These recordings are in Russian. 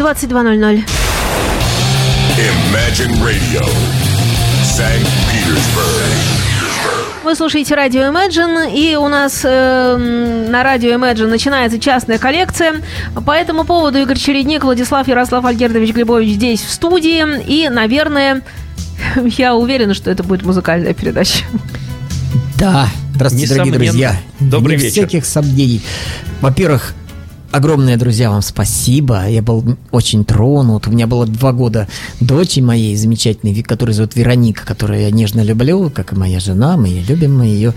22.00. Imagine Radio, St. Petersburg. Вы слушаете радио Imagine, и у нас э, на радио Imagine начинается частная коллекция. По этому поводу Игорь Чередник, Владислав Ярослав Альгердович Глебович здесь в студии. И, наверное, я уверена, что это будет музыкальная передача. Да, здравствуйте, дорогие Несомненно. друзья. Добрый Без вечер. всяких сомнений. Во-первых, огромное, друзья, вам спасибо. Я был очень тронут. У меня было два года дочери моей замечательной, которую зовут Вероника, которую я нежно люблю, как и моя жена. Мы ее любим, мы ее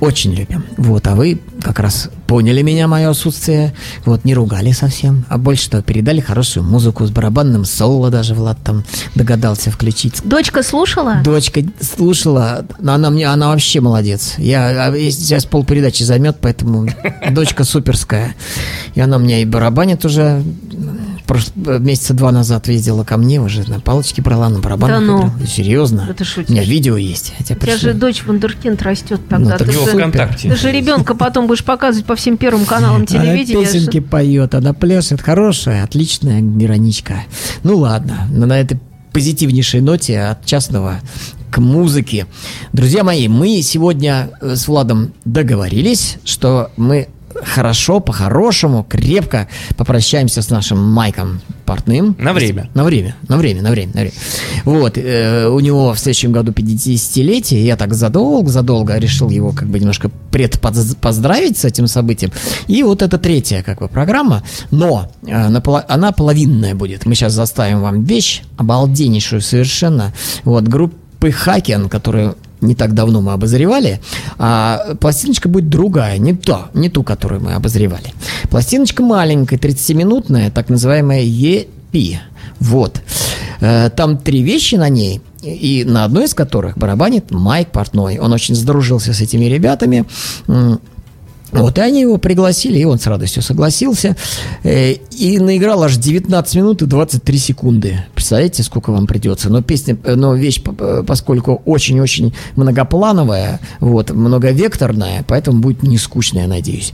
очень любим. Вот, а вы как раз поняли меня, мое отсутствие. Вот, не ругали совсем. А больше того, передали хорошую музыку с барабанным соло даже Влад там догадался включить. Дочка слушала? Дочка слушала, но она мне, она вообще молодец. Я а, сейчас полпередачи займет, поэтому дочка суперская. И она меня и барабанит уже. Прош- Месяца два назад ездила ко мне, уже на палочке брала, на барабанах Да ну. играла. Серьезно. Да ты шутишь. У меня видео есть. Я тебе У тебя же дочь вундеркинд растет Ну, тогда. так ты, же, ВКонтакте. ты же ребенка потом будешь показывать по всем первым каналам телевидения. Она песенки поет, она пляшет. Хорошая, отличная Вероничка. Ну ладно, но на этой позитивнейшей ноте от частного к музыке. Друзья мои, мы сегодня э, с Владом договорились, что мы хорошо, по-хорошему, крепко попрощаемся с нашим Майком Портным. На время. На время, на время, на время, на время. Вот, э, у него в следующем году 50-летие, я так задолго-задолго решил его как бы немножко предпоздравить с этим событием. И вот это третья как бы программа, но э, наполо- она половинная будет. Мы сейчас заставим вам вещь, обалденнейшую совершенно, вот, группы Хакен, которую не так давно мы обозревали, а пластиночка будет другая, не то, не ту, которую мы обозревали. Пластиночка маленькая, 30-минутная, так называемая EP. Вот. Э, Там три вещи на ней, и на одной из которых барабанит Майк Портной. Он очень сдружился с этими ребятами. Вот, и они его пригласили, и он с радостью согласился. Э, И наиграл аж 19 минут и 23 секунды. Представляете, сколько вам придется? Но песня, э, но вещь, поскольку очень-очень многоплановая, вот, многовекторная, поэтому будет не скучная, надеюсь.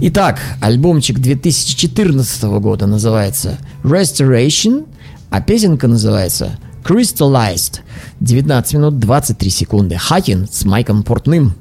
Итак, альбомчик 2014 года называется Restoration, а песенка называется Crystallized. 19 минут 23 секунды. Хакин с Майком Портным.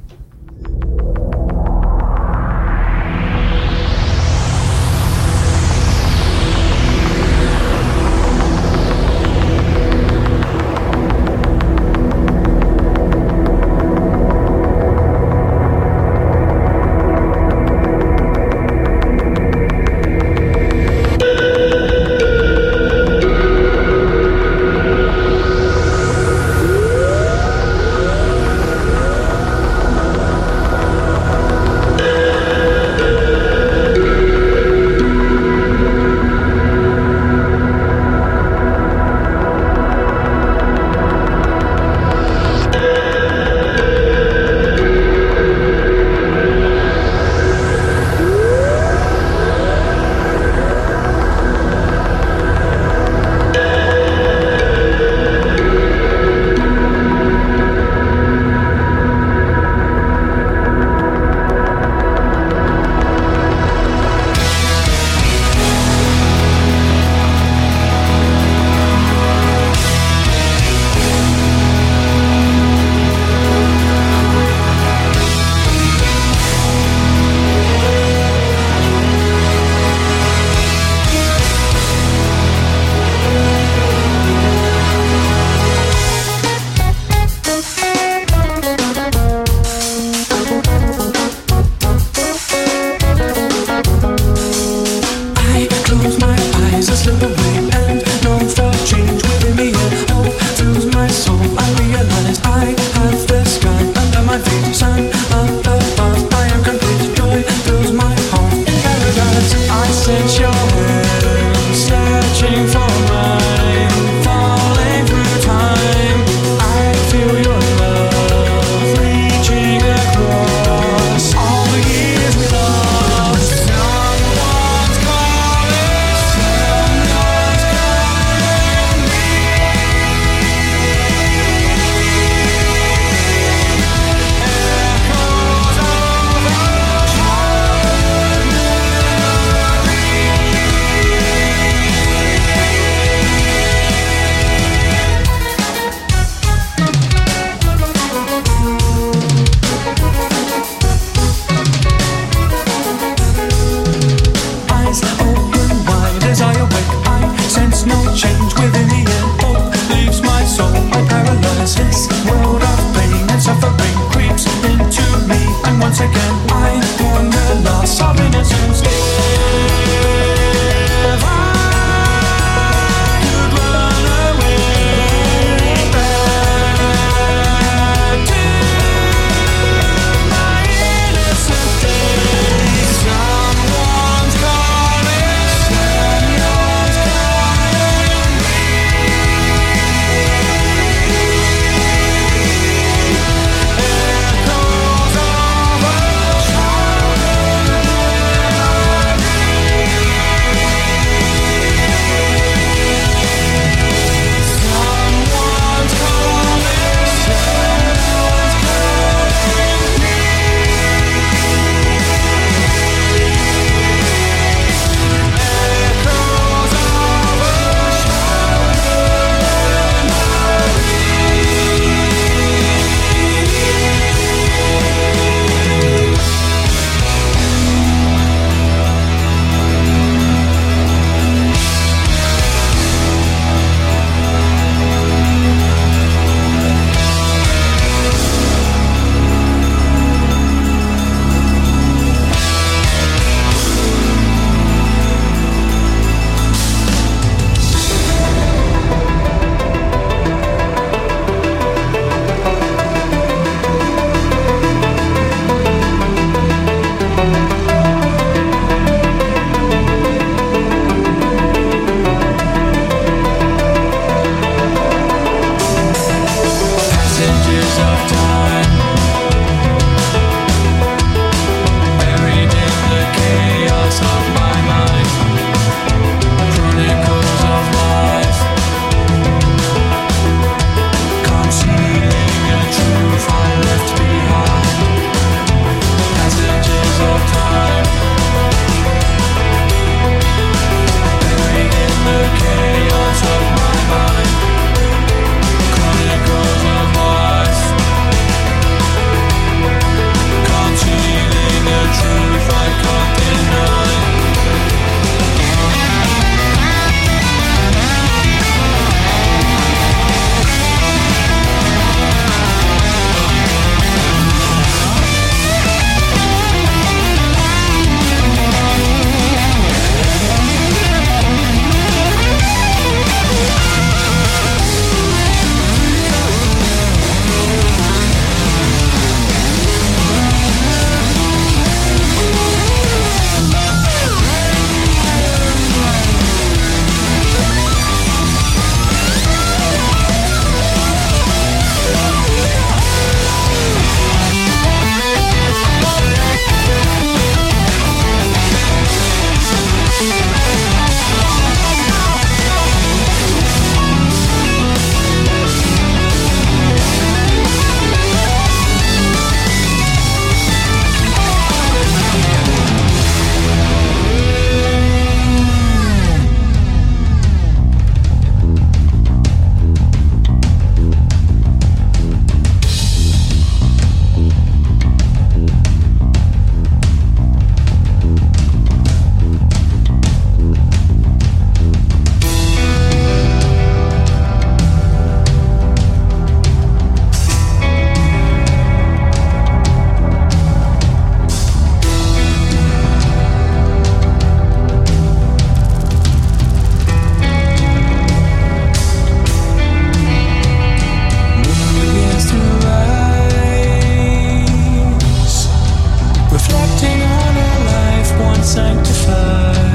sanctified.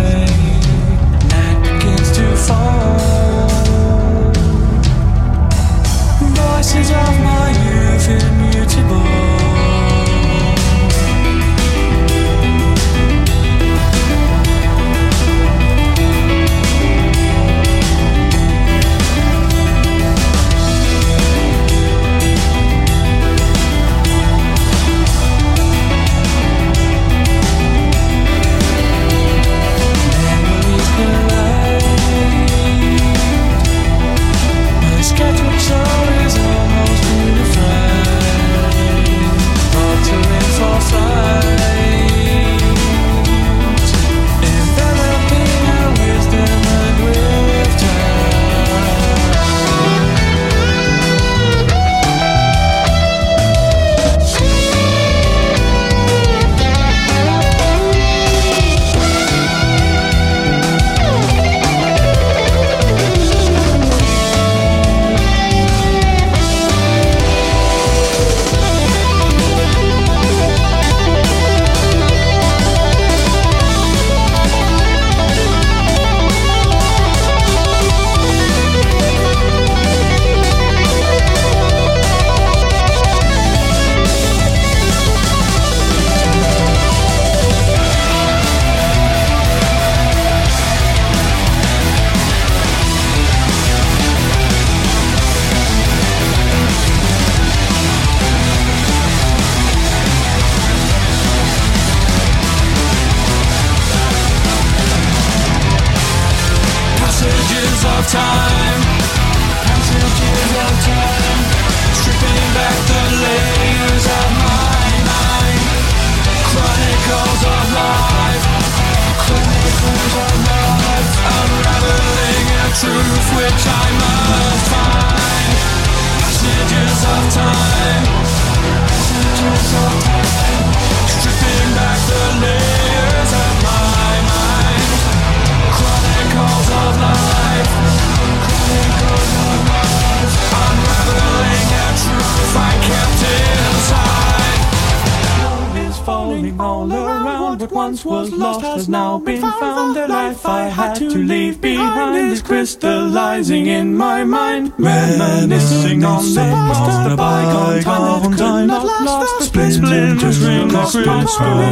Has now been found. The life I had to leave behind is crystallizing in my mind. Reminiscing on the past, the bygone time that could not last. The split splinters ring the crystal,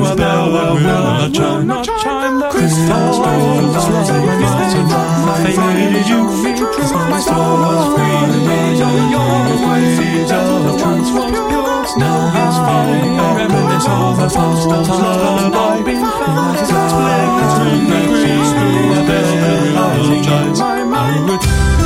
a bell that will chime, not chime. The crystal faded you, my soul. was free. Waves of trance was pure. Now he's falling, reminisce of the past, the time found. I apologize.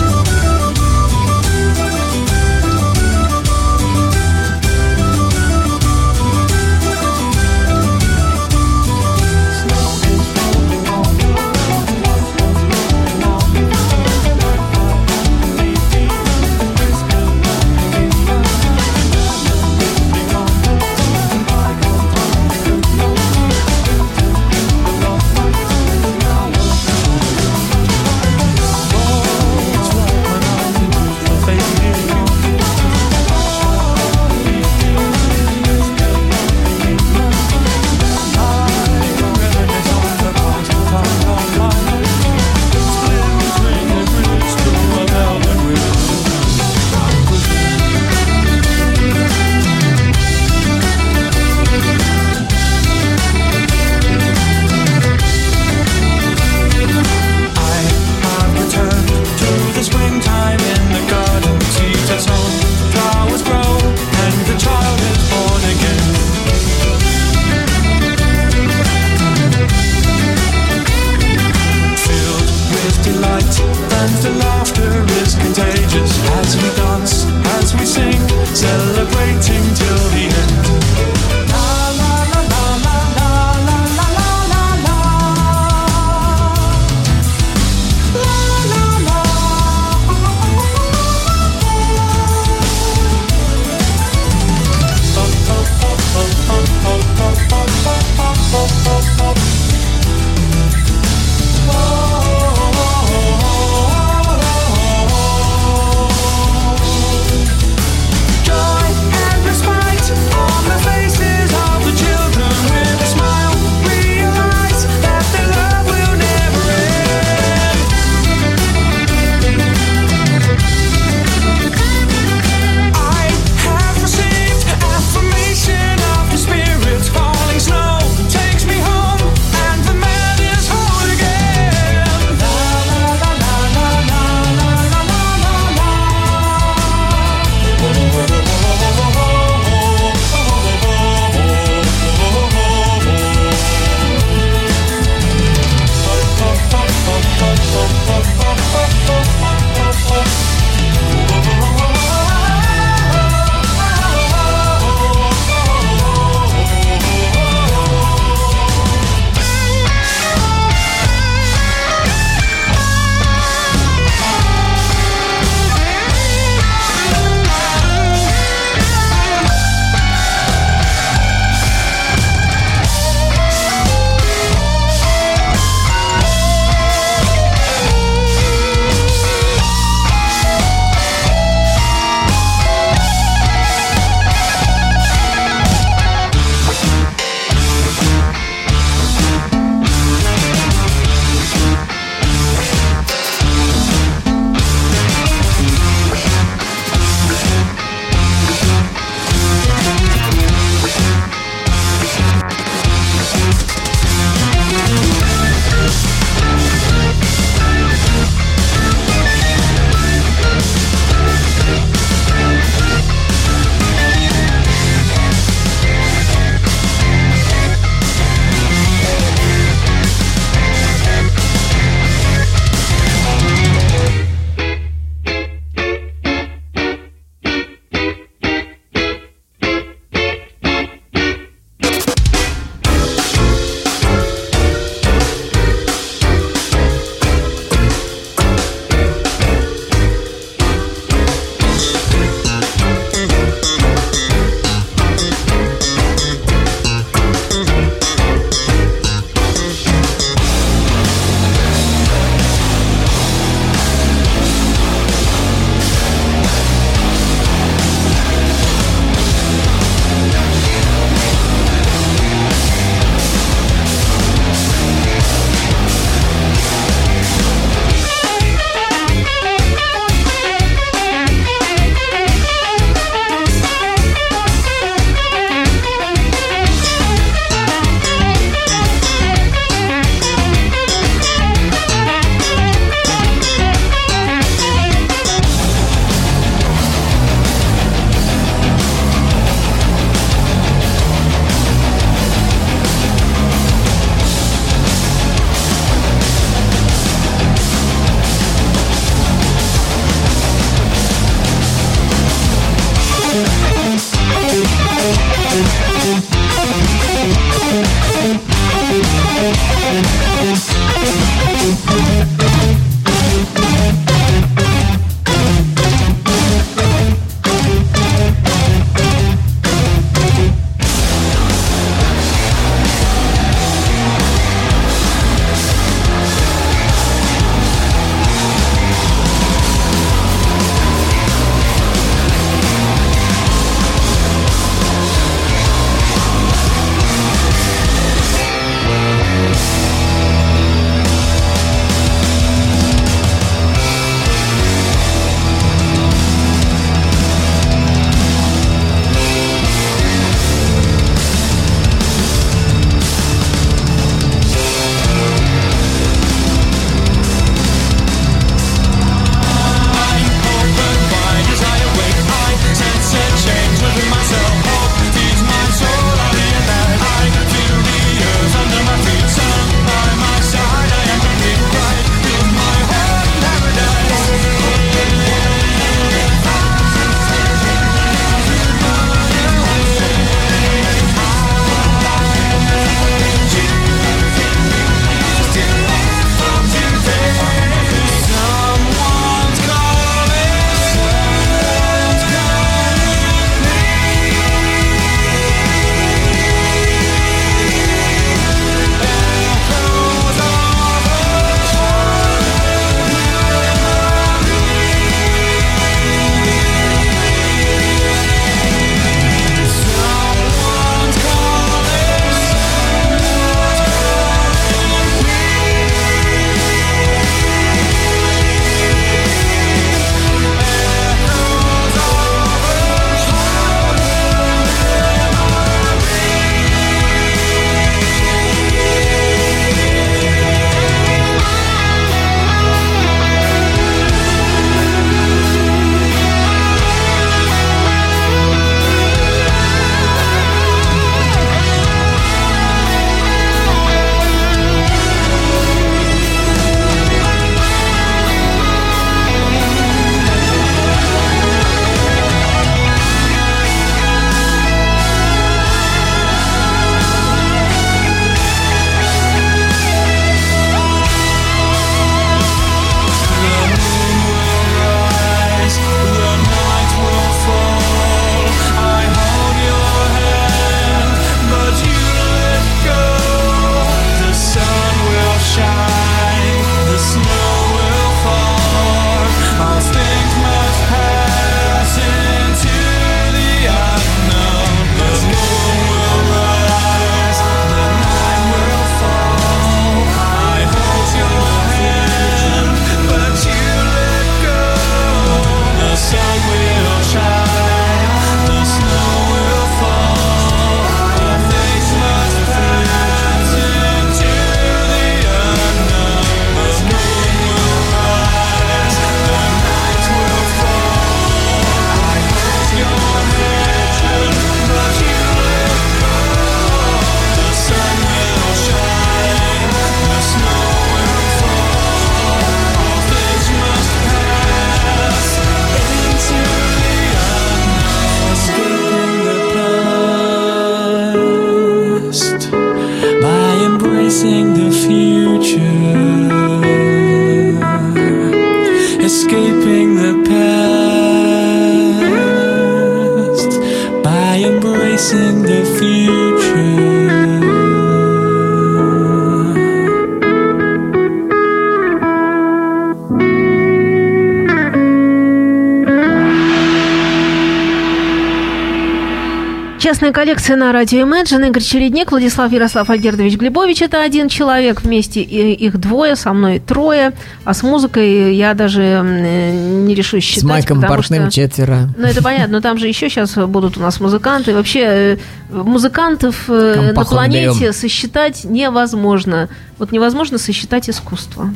Частная коллекция на радио Imagine. Игорь Чередник, Владислав Ярослав Альгердович Глебович. Это один человек. Вместе и- их двое, со мной трое. А с музыкой я даже не решусь считать. С Майком Портным что- четверо. Ну, это понятно, но там же еще сейчас будут у нас музыканты. Вообще, э, музыкантов э, на Компахом планете даем. сосчитать невозможно. Вот невозможно сосчитать искусство.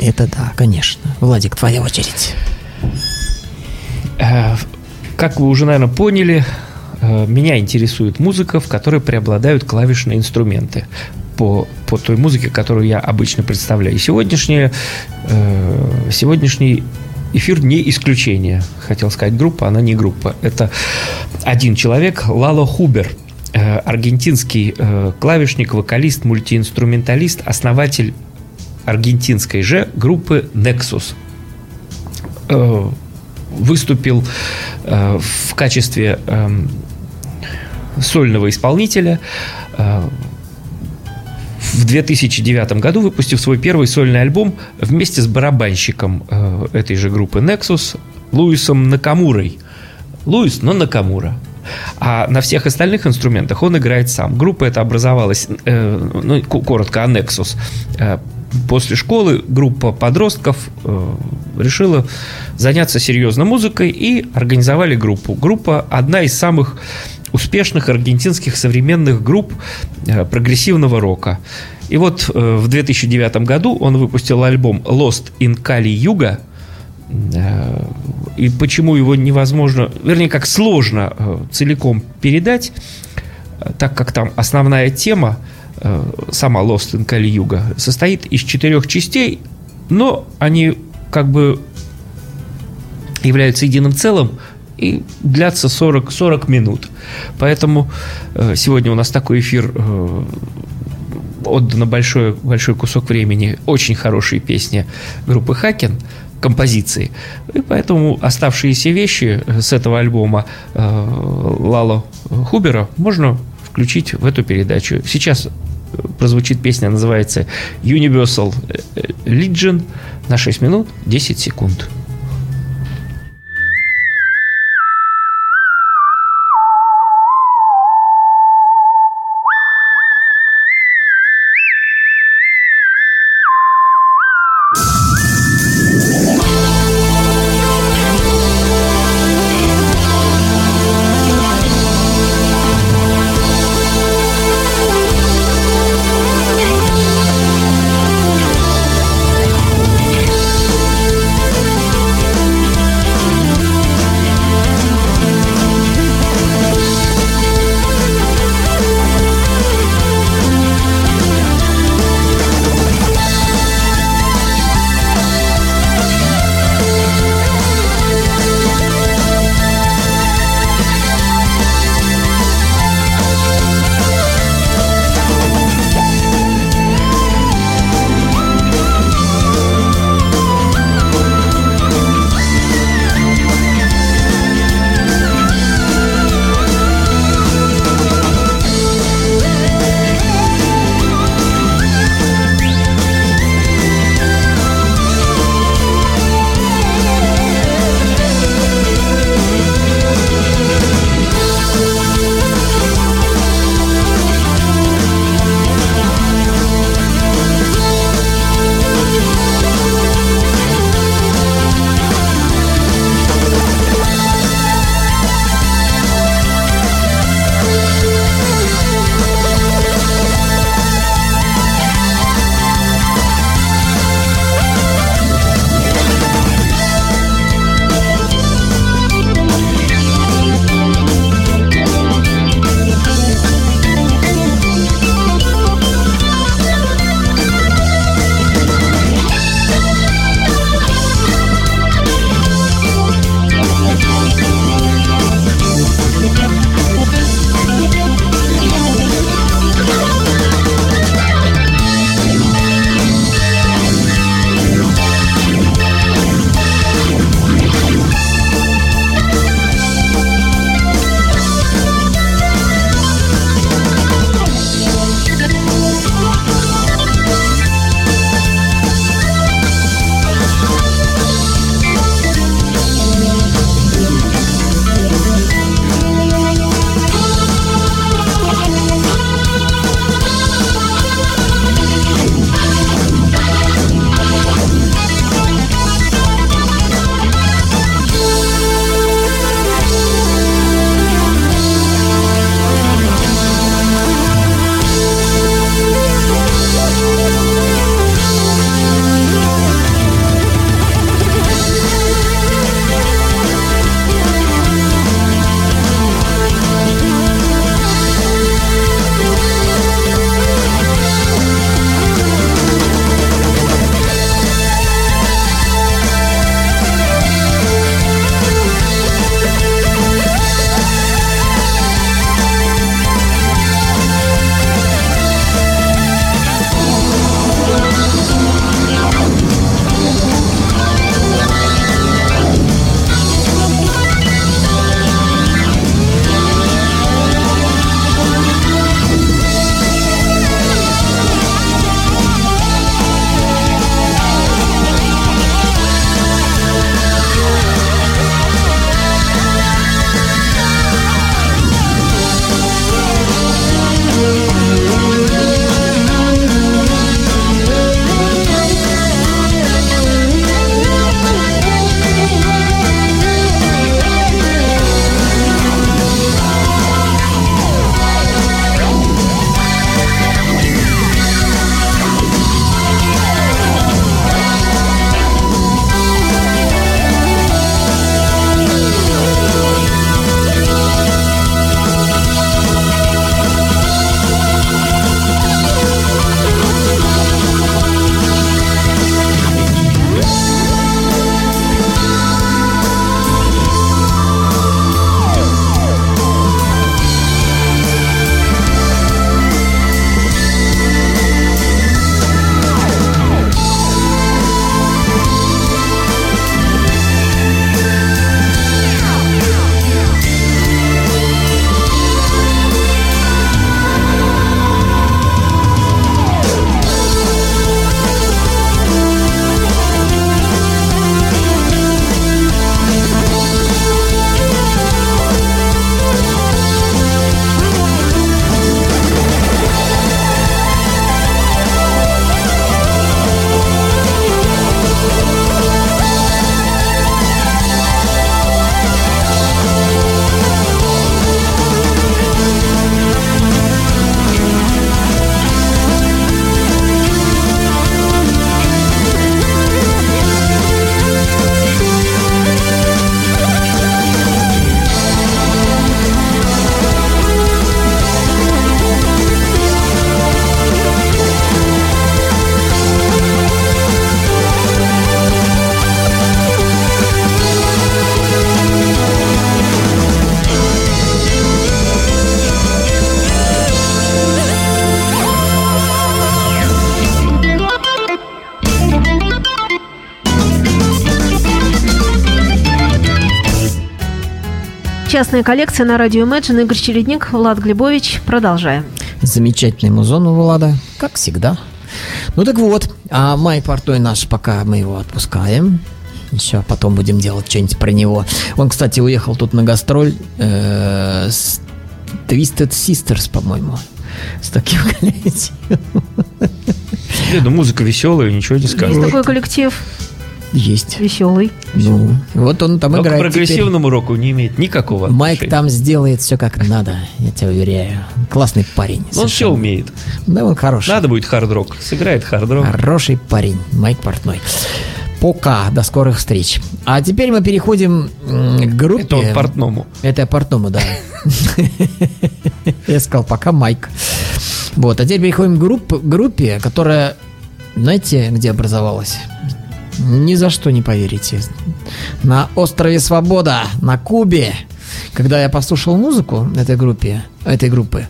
Это да, конечно. Владик, твоя очередь. Э, Как вы уже, наверное, поняли, меня интересует музыка, в которой преобладают клавишные инструменты по, по той музыке, которую я обычно представляю. И сегодняшнее, э, сегодняшний эфир не исключение. Хотел сказать группа, она не группа. Это один человек, Лало Хубер, э, аргентинский э, клавишник, вокалист, мультиинструменталист, основатель аргентинской же группы Nexus э, выступил э, в качестве эм, сольного исполнителя э, в 2009 году, выпустив свой первый сольный альбом вместе с барабанщиком э, этой же группы Nexus Луисом Накамурой. Луис, но Накамура. А на всех остальных инструментах он играет сам. Группа эта образовалась, э, ну, коротко, Nexus. Э, После школы группа подростков э, решила заняться серьезно музыкой и организовали группу. Группа одна из самых успешных аргентинских современных групп э, прогрессивного рока. И вот э, в 2009 году он выпустил альбом Lost in Kali Yuga. Э, И почему его невозможно, вернее, как сложно целиком передать, так как там основная тема, сама Lost in Kali Yuga, состоит из четырех частей, но они как бы являются единым целым и длятся 40, 40 минут. Поэтому э, сегодня у нас такой эфир э, отдано большой, большой кусок времени очень хорошие песни группы Хакен, композиции. И поэтому оставшиеся вещи э, с этого альбома э, Лало Хубера можно включить в эту передачу. Сейчас э, прозвучит песня, называется Universal Legion на 6 минут 10 секунд. Частная коллекция на радио Imagine. Игорь Чередник, Влад Глебович. Продолжаем. Замечательный музон у Влада, как всегда. Ну так вот, а Майк Портой наш, пока мы его отпускаем, еще потом будем делать что-нибудь про него. Он, кстати, уехал тут на гастроль э, с Twisted Sisters, по-моему. С таким коллективом. Не, ну музыка веселая, ничего не Есть скажешь. такой коллектив Есть. веселый. Ну, вот он там Но к играет теперь. прогрессивному року не имеет никакого Майк отношения. там сделает все как надо, я тебя уверяю. Классный парень. Он все совершенно. умеет. Да, он хороший. Надо будет хард-рок. Сыграет хард-рок. Хороший парень, Майк Портной. Пока, до скорых встреч. А теперь мы переходим к группе. Это он портному. Это портному, да. Я сказал, пока Майк. Вот, а теперь переходим к групп- группе, которая, знаете, где образовалась? Ни за что не поверите. На острове Свобода, на Кубе. Когда я послушал музыку этой группе, этой группы,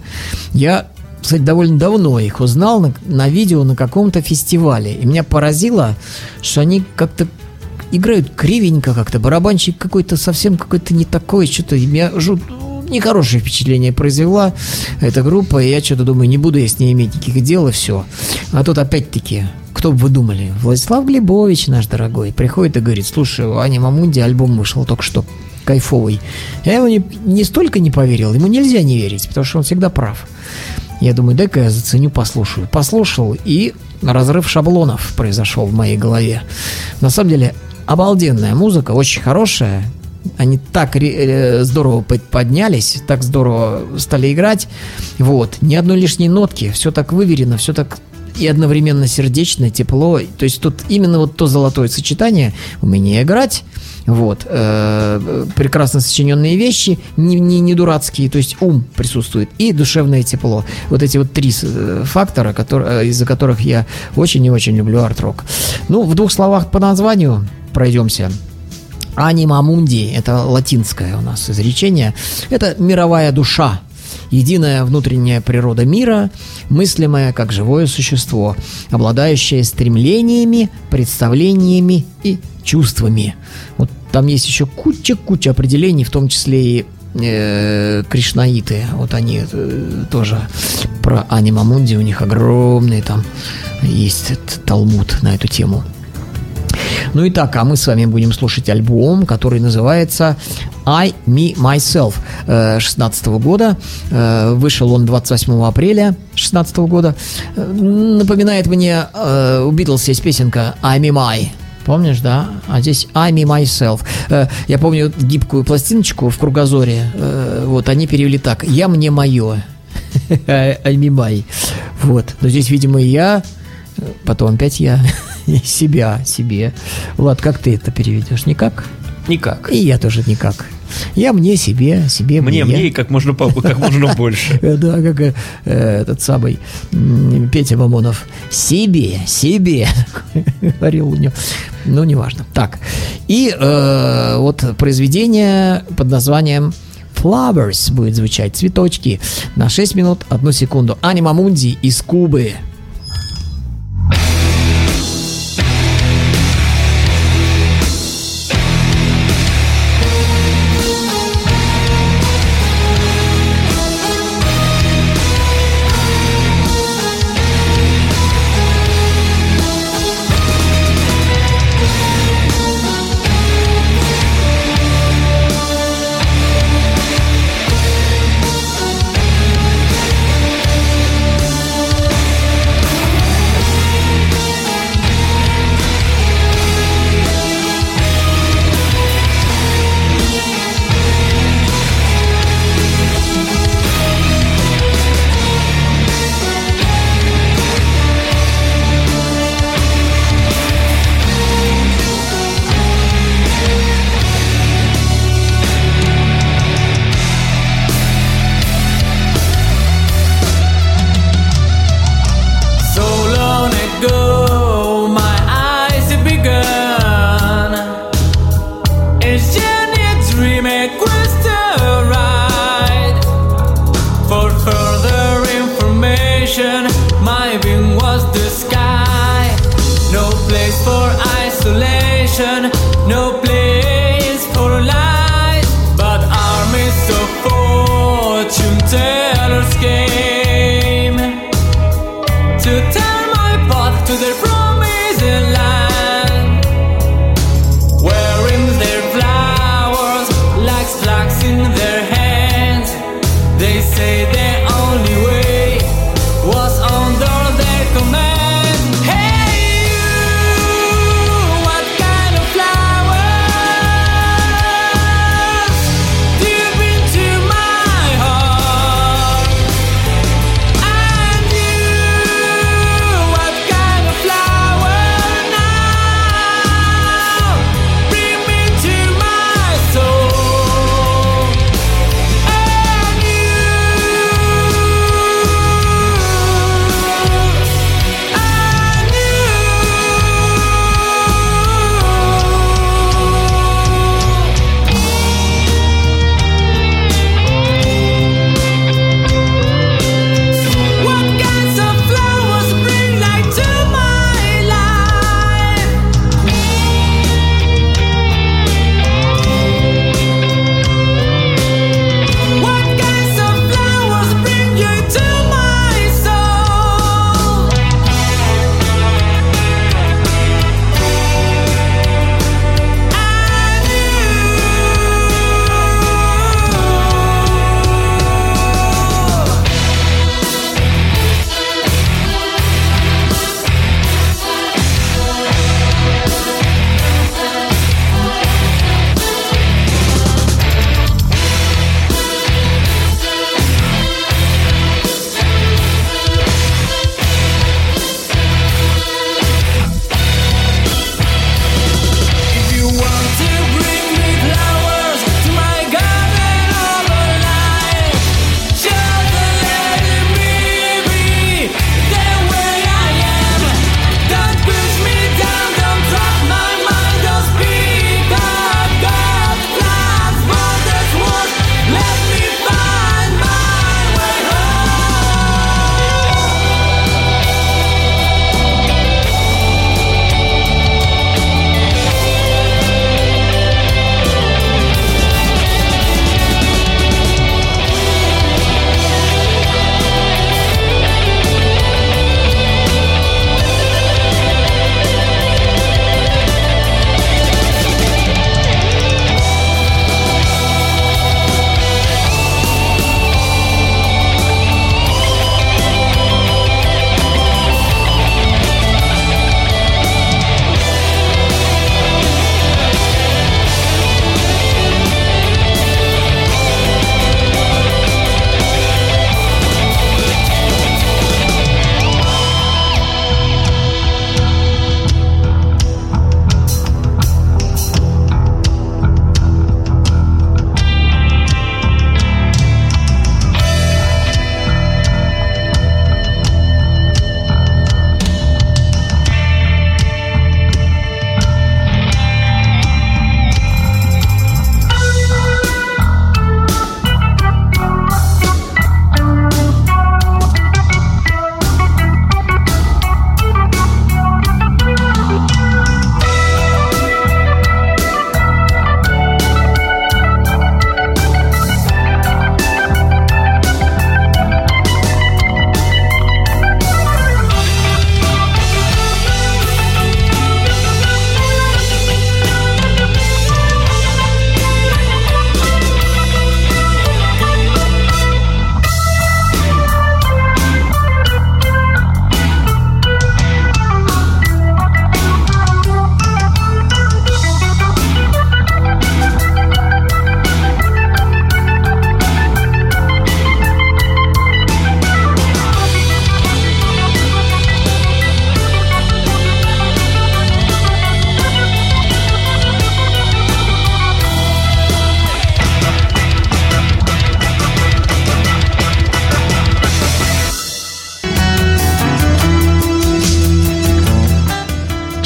я, кстати, довольно давно их узнал на, на видео на каком-то фестивале. И меня поразило, что они как-то играют кривенько как-то, барабанщик какой-то совсем какой-то не такой, что-то меня жут нехорошее впечатление произвела эта группа, и я что-то думаю, не буду я с ней иметь никаких дел, и все. А тут опять-таки, кто бы вы думали, Владислав Глебович наш дорогой, приходит и говорит, слушай, у Ани Мамунди альбом вышел только что, кайфовый. Я ему не, не столько не поверил, ему нельзя не верить, потому что он всегда прав. Я думаю, дай-ка я заценю, послушаю. Послушал, и разрыв шаблонов произошел в моей голове. На самом деле, обалденная музыка, очень хорошая. Они так э, здорово под- поднялись, так здорово стали играть. Вот, ни одной лишней нотки, все так выверено, все так и одновременно сердечно, тепло. То есть тут именно вот то золотое сочетание умение играть, вот, э, прекрасно сочиненные вещи, не, не, не дурацкие, то есть ум присутствует и душевное тепло. Вот эти вот три э, фактора, которые, из-за которых я очень и очень люблю арт-рок. Ну, в двух словах по названию пройдемся. Анима мунди – это латинское у нас изречение. Это мировая душа, единая внутренняя природа мира, мыслимая как живое существо, обладающее стремлениями, представлениями и чувствами. Вот там есть еще куча-куча определений, в том числе и э, кришнаиты. Вот они э, тоже про анима мунди, у них огромный там есть талмуд на эту тему. Ну и так, а мы с вами будем слушать альбом, который называется I, Me, Myself 16 года. Э, Вышел он 28 апреля 16 года. Э, Напоминает мне, э, у Битлз есть песенка I, Me, My. Помнишь, да? А здесь I, Me, Myself. Э, Я помню гибкую пластиночку в кругозоре. э, Вот, они перевели так. Я, мне, мое. My. Вот. Но здесь, видимо, я, потом опять я, и себя, себе. Влад, как ты это переведешь? Никак? Никак. И я тоже никак. Я мне, себе, себе, Мне, я. мне и как можно, как можно больше. Да, как э, этот самый Петя Мамонов. Себе, себе, говорил у него. Ну, неважно. Так. И э, вот произведение под названием Flowers будет звучать. Цветочки. На 6 минут, 1 секунду. Анима Мунди из Кубы.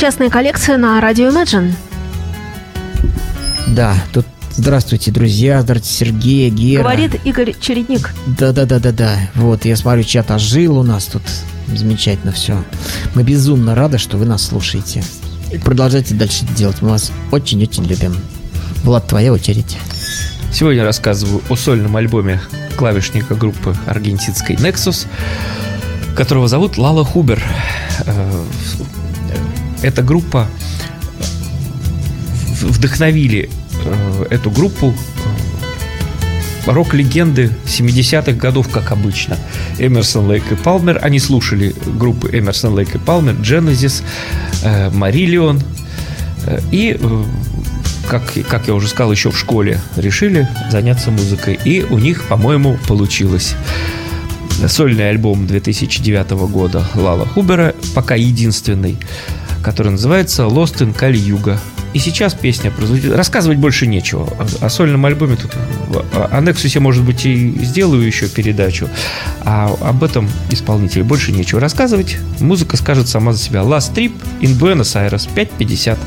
Частная коллекция на радио Imagine. Да, тут здравствуйте, друзья, здравствуйте, Сергей, Гера. Говорит Игорь Чередник. Да-да-да-да-да. Вот, я смотрю, чат ожил у нас тут. Замечательно все. Мы безумно рады, что вы нас слушаете. Продолжайте дальше делать. Мы вас очень-очень любим. Влад, твоя очередь. Сегодня рассказываю о сольном альбоме клавишника группы аргентинской Nexus, которого зовут Лала Хубер. Э, Эта группа в- вдохновили э, эту группу э, рок-легенды 70-х годов, как обычно. Эмерсон, Лейк и Палмер. Они слушали группы Эмерсон, Лейк и Палмер, Genesis, э, Мариллион. Э, И, э, как, как я уже сказал, еще в школе решили заняться музыкой. И у них, по-моему, получилось. Сольный альбом 2009 года Лала Хубера, пока единственный, который называется Lost in Кали Юга. И сейчас песня прозвучит. Рассказывать больше нечего. О, сольном альбоме тут... О Нексусе, может быть, и сделаю еще передачу. А об этом исполнителе больше нечего рассказывать. Музыка скажет сама за себя. Last Trip in Buenos Aires 5.50.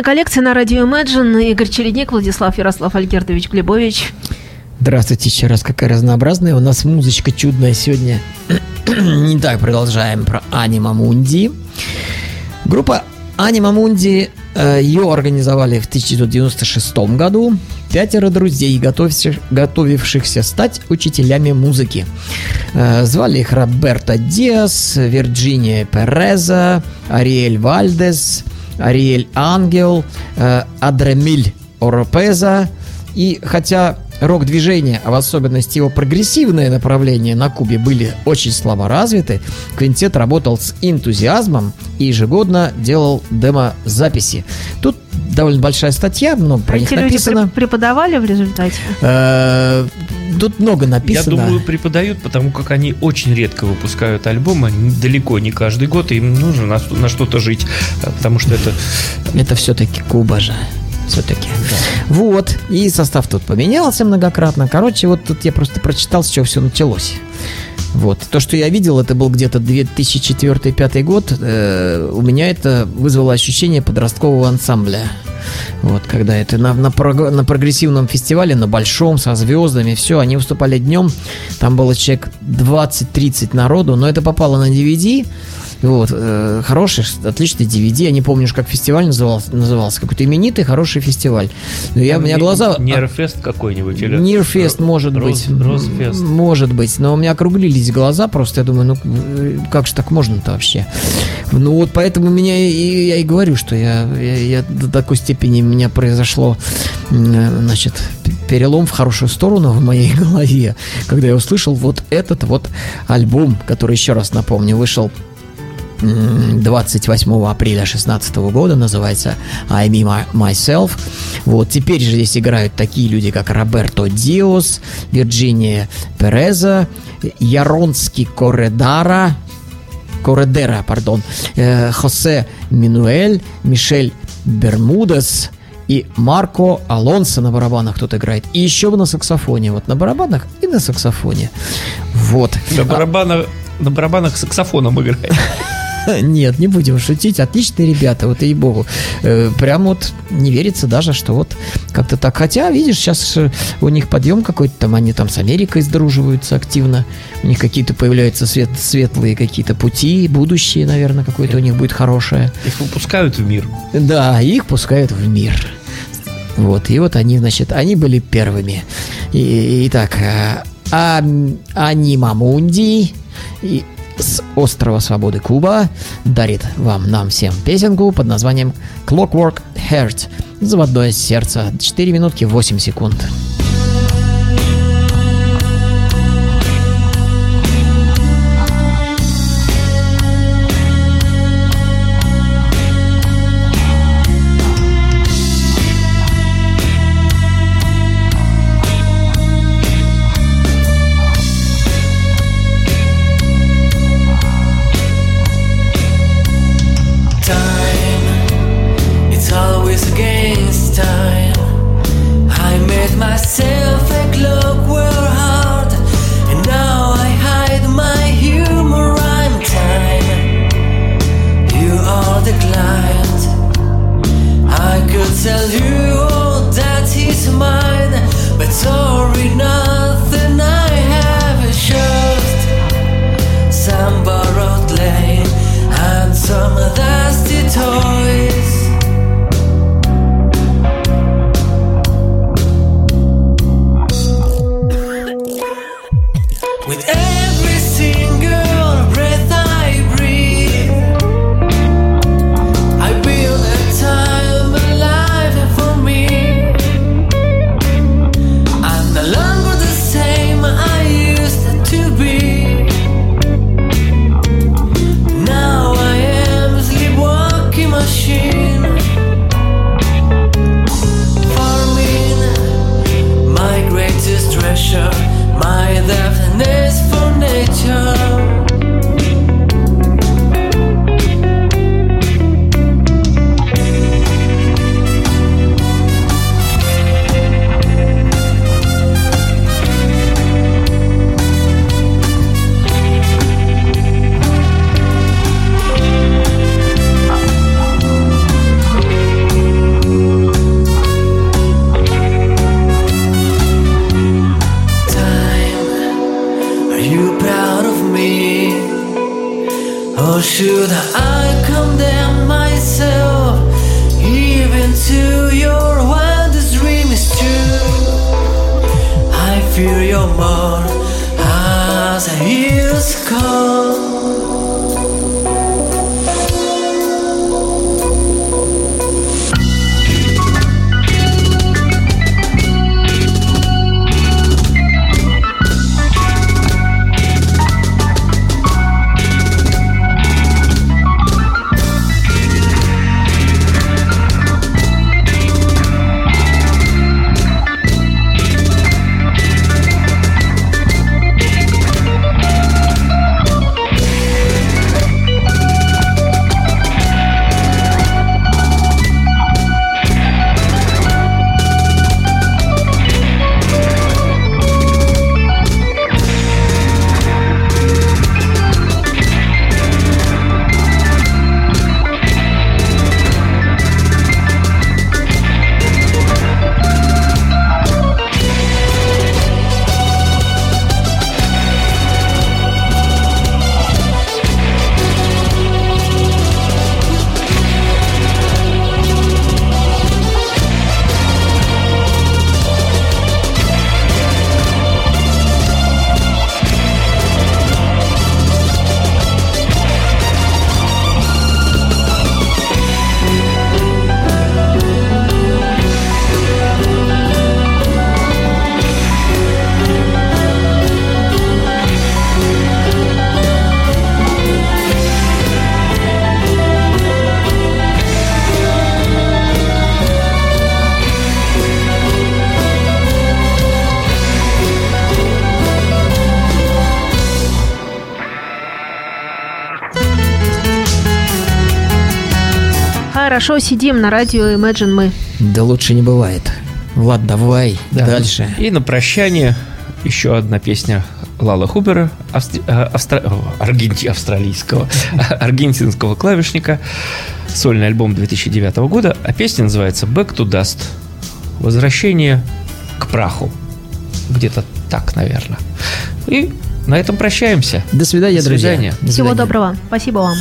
Частная коллекция на радио Imagine. Игорь Чередник, Владислав Ярослав Альгердович Глебович. Здравствуйте еще раз, какая разнообразная. У нас музычка чудная сегодня. Не так, продолжаем про Анима Мунди. Группа Анима Мунди, э, ее организовали в 1996 году. Пятеро друзей, готовивших- готовившихся стать учителями музыки. Э, Звали их Роберто Диас, Вирджиния Переза, Ариэль Вальдес, Ариэль Ангел, э, Адремиль Оропеза. И хотя рок-движение, а в особенности его прогрессивное направление на Кубе были очень слабо развиты, квинтет работал с энтузиазмом и ежегодно делал демо-записи. Тут довольно большая статья, много про них Эти написано. преп- преподавали в результате? Тут много Я написано. думаю, преподают, потому как они очень редко выпускают альбомы, далеко не каждый год, и им нужно на, на что-то жить, э, потому что это Это все-таки Куба же. Все-таки. Вот. И состав тут поменялся многократно. Короче, вот тут я просто прочитал, с чего все началось. Вот. То, что я видел, это был где-то 2004-2005 год. Э, у меня это вызвало ощущение подросткового ансамбля. Вот, когда это на, на, прог- на прогрессивном фестивале, на большом, со звездами, все, они выступали днем, там было человек 20-30 народу, но это попало на DVD, вот, э, хороший, отличный DVD, я не помню, как фестиваль назывался, назывался какой-то именитый, хороший фестиваль. Но я, у меня не- глаза... Нейрофест какой-нибудь или Нирфест, может Роз- быть. Розфест. Может быть. Но у меня округлились глаза просто. Я думаю, ну э, как же так можно-то вообще? Ну вот поэтому меня и, я и говорю, что я, я, я до такой степени у меня произошло, э, значит, перелом в хорошую сторону в моей голове, когда я услышал вот этот вот альбом, который, еще раз напомню, вышел 28 апреля 2016 года, называется I Me My- Myself. Вот, теперь же здесь играют такие люди, как Роберто Диос, Вирджиния Переза, Яронский Коредара, Коредера, пардон, э, Хосе Минуэль, Мишель Бермудес и Марко Алонсо на барабанах тут играет. И еще на саксофоне. Вот на барабанах и на саксофоне. Вот. на барабанах, на барабанах саксофоном играет. Нет, не будем шутить. Отличные ребята, вот и богу. прям вот не верится даже, что вот как-то так. Хотя, видишь, сейчас у них подъем какой-то там, они там с Америкой сдруживаются активно. У них какие-то появляются свет, светлые какие-то пути, будущее, наверное, какое-то у них будет хорошее. Их выпускают в мир. Да, их пускают в мир. Вот, и вот они, значит, они были первыми. И, итак, э, Ам- Анима Мунди и с острова Свободы Куба дарит вам, нам всем песенку под названием Clockwork Heart. Заводное сердце. 4 минутки 8 секунд. Хорошо сидим на радио Imagine мы. Да лучше не бывает. Влад, давай Да. дальше. И на прощание еще одна песня Лала Хубера, австри- э, австра- о, аргенти- австралийского, аргентинского клавишника. Сольный альбом 2009 года, а песня называется Back to Dust. Возвращение к праху. Где-то так, наверное. И на этом прощаемся. До свидания, До друзья. свидания. До Всего свидания. доброго. Спасибо вам.